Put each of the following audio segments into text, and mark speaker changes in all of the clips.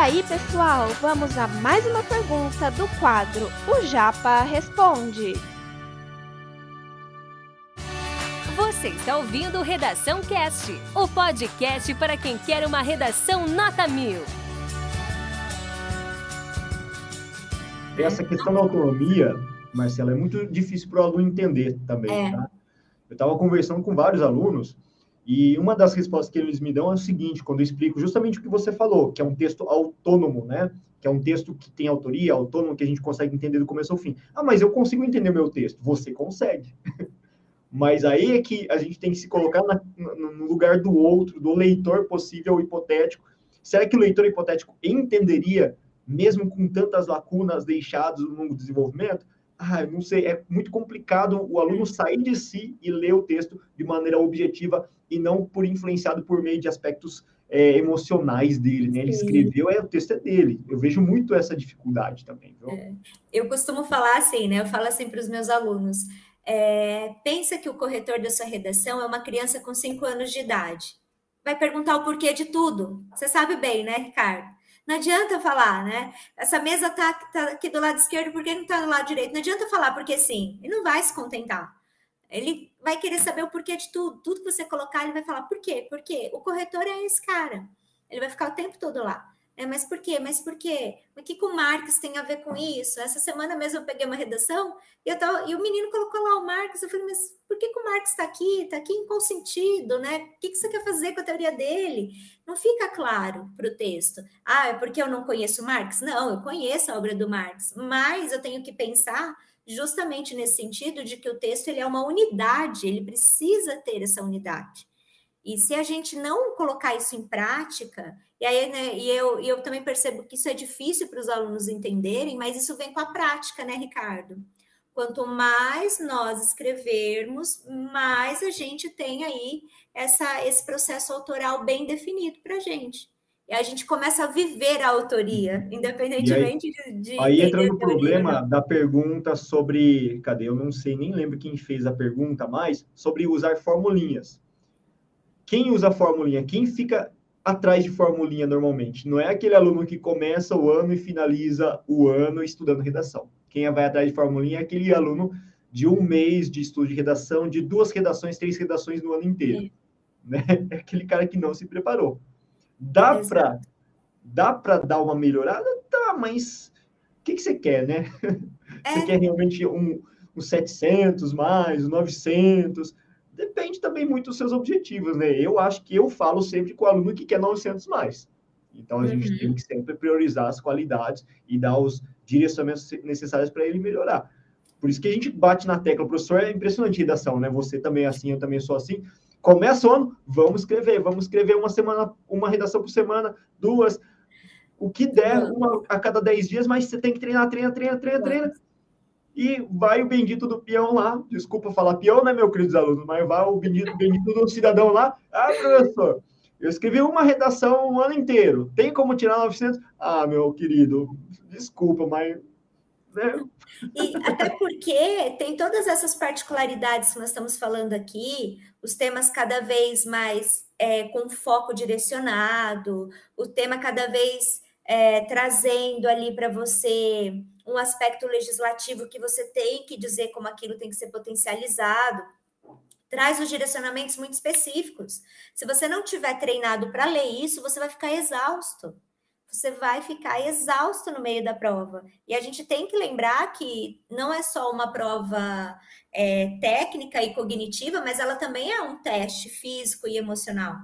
Speaker 1: aí, pessoal, vamos a mais uma pergunta do quadro O Japa Responde.
Speaker 2: Você está ouvindo Redação Cast, o podcast para quem quer uma redação nota mil.
Speaker 3: Essa questão da autonomia, Marcela, é muito difícil para o aluno entender também. É. Tá? Eu estava conversando com vários alunos e uma das respostas que eles me dão é o seguinte, quando eu explico justamente o que você falou, que é um texto autônomo, né? Que é um texto que tem autoria, autônomo, que a gente consegue entender do começo ao fim. Ah, mas eu consigo entender meu texto. Você consegue. mas aí é que a gente tem que se colocar na, no lugar do outro, do leitor possível hipotético. Será que o leitor hipotético entenderia, mesmo com tantas lacunas deixadas no longo do desenvolvimento? Ah, não sei, é muito complicado o aluno sair de si e ler o texto de maneira objetiva e não por influenciado por meio de aspectos é, emocionais dele, né? Ele escreveu, é, o texto é dele. Eu vejo muito essa dificuldade também.
Speaker 4: É. Eu costumo falar assim, né? Eu falo assim para os meus alunos. É, pensa que o corretor da sua redação é uma criança com cinco anos de idade. Vai perguntar o porquê de tudo. Você sabe bem, né, Ricardo? Não adianta falar, né? Essa mesa está tá aqui do lado esquerdo, por que não está do lado direito? Não adianta falar porque sim. Ele não vai se contentar. Ele vai querer saber o porquê de tudo. Tudo que você colocar, ele vai falar por quê? Por quê? O corretor é esse cara. Ele vai ficar o tempo todo lá. É, mas por quê? Mas por quê? O que, que o Marx tem a ver com isso? Essa semana mesmo eu peguei uma redação e, eu tava, e o menino colocou lá o Marx. Eu falei, mas por que, que o Marx está aqui? Está aqui em qual sentido? Né? O que, que você quer fazer com a teoria dele? Não fica claro para o texto. Ah, é porque eu não conheço Marx? Não, eu conheço a obra do Marx, mas eu tenho que pensar justamente nesse sentido de que o texto ele é uma unidade, ele precisa ter essa unidade. E se a gente não colocar isso em prática, e aí, né, e eu, e eu também percebo que isso é difícil para os alunos entenderem, mas isso vem com a prática, né, Ricardo? Quanto mais nós escrevermos, mais a gente tem aí essa, esse processo autoral bem definido para a gente. E a gente começa a viver a autoria, independentemente
Speaker 3: aí,
Speaker 4: de, de.
Speaker 3: Aí entra no problema da pergunta sobre. Cadê? Eu não sei, nem lembro quem fez a pergunta, mas sobre usar formulinhas. Quem usa formulinha? Quem fica atrás de formulinha normalmente? Não é aquele aluno que começa o ano e finaliza o ano estudando redação. Quem vai atrás de formulinha é aquele aluno de um mês de estudo de redação, de duas redações, três redações no ano inteiro. É. Né? É aquele cara que não se preparou. Dá para dá para dar uma melhorada? Tá, mas o que, que você quer, né? É. Você quer realmente um, um 700 mais, um 900? Depende também muito dos seus objetivos, né? Eu acho que eu falo sempre com o aluno que quer 900 mais. Então, a gente uhum. tem que sempre priorizar as qualidades e dar os direcionamentos necessários para ele melhorar. Por isso que a gente bate na tecla. O professor é impressionante redação, né? Você também é assim, eu também sou assim. Começa o ano, vamos escrever. Vamos escrever uma semana, uma redação por semana, duas. O que der, uma a cada 10 dias, mas você tem que treinar, treina, treina, treina, treina e vai o bendito do peão lá, desculpa falar peão, né, meu queridos alunos, mas vai o bendito, bendito do cidadão lá, ah, professor, eu escrevi uma redação um ano inteiro, tem como tirar 900? Ah, meu querido, desculpa, mas... Né?
Speaker 4: E até porque tem todas essas particularidades que nós estamos falando aqui, os temas cada vez mais é, com foco direcionado, o tema cada vez é, trazendo ali para você um aspecto legislativo que você tem que dizer como aquilo tem que ser potencializado, traz os direcionamentos muito específicos. Se você não tiver treinado para ler isso, você vai ficar exausto. Você vai ficar exausto no meio da prova. E a gente tem que lembrar que não é só uma prova é, técnica e cognitiva, mas ela também é um teste físico e emocional.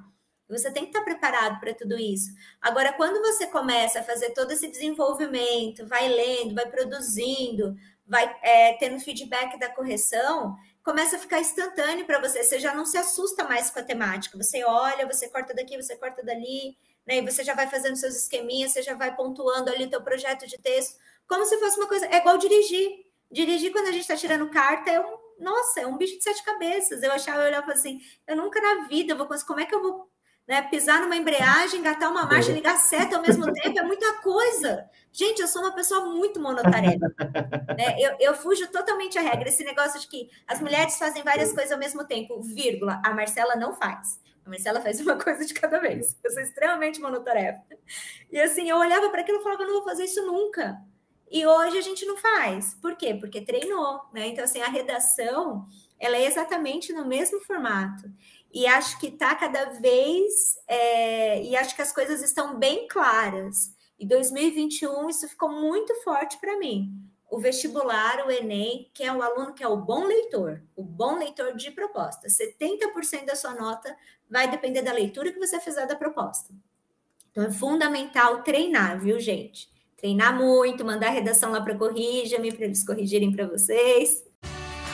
Speaker 4: Você tem que estar preparado para tudo isso. Agora, quando você começa a fazer todo esse desenvolvimento, vai lendo, vai produzindo, vai é, tendo feedback da correção, começa a ficar instantâneo para você. Você já não se assusta mais com a temática. Você olha, você corta daqui, você corta dali, né? E você já vai fazendo seus esqueminhas, você já vai pontuando ali o teu projeto de texto, como se fosse uma coisa. É igual dirigir. Dirigir quando a gente está tirando carta é um. Nossa, é um bicho de sete cabeças. Eu achava, eu olhava assim, eu nunca na vida vou conseguir. Como é que eu vou né? Pisar numa embreagem, engatar uma marcha, ligar seta ao mesmo tempo, é muita coisa. Gente, eu sou uma pessoa muito monotarefa. né? eu, eu fujo totalmente a regra. Esse negócio de que as mulheres fazem várias coisas ao mesmo tempo, vírgula, a Marcela não faz. A Marcela faz uma coisa de cada vez. Eu sou extremamente monotarefa. E assim, eu olhava para aquilo e falava, não vou fazer isso nunca. E hoje a gente não faz. Por quê? Porque treinou, né? Então, assim, a redação, ela é exatamente no mesmo formato. E acho que está cada vez, é, e acho que as coisas estão bem claras. Em 2021, isso ficou muito forte para mim. O vestibular, o Enem, que é o aluno que é o bom leitor, o bom leitor de proposta. 70% da sua nota vai depender da leitura que você fizer da proposta. Então, é fundamental treinar, viu, gente? Treinar muito, mandar a redação lá para Corrija-me, para eles corrigirem para vocês.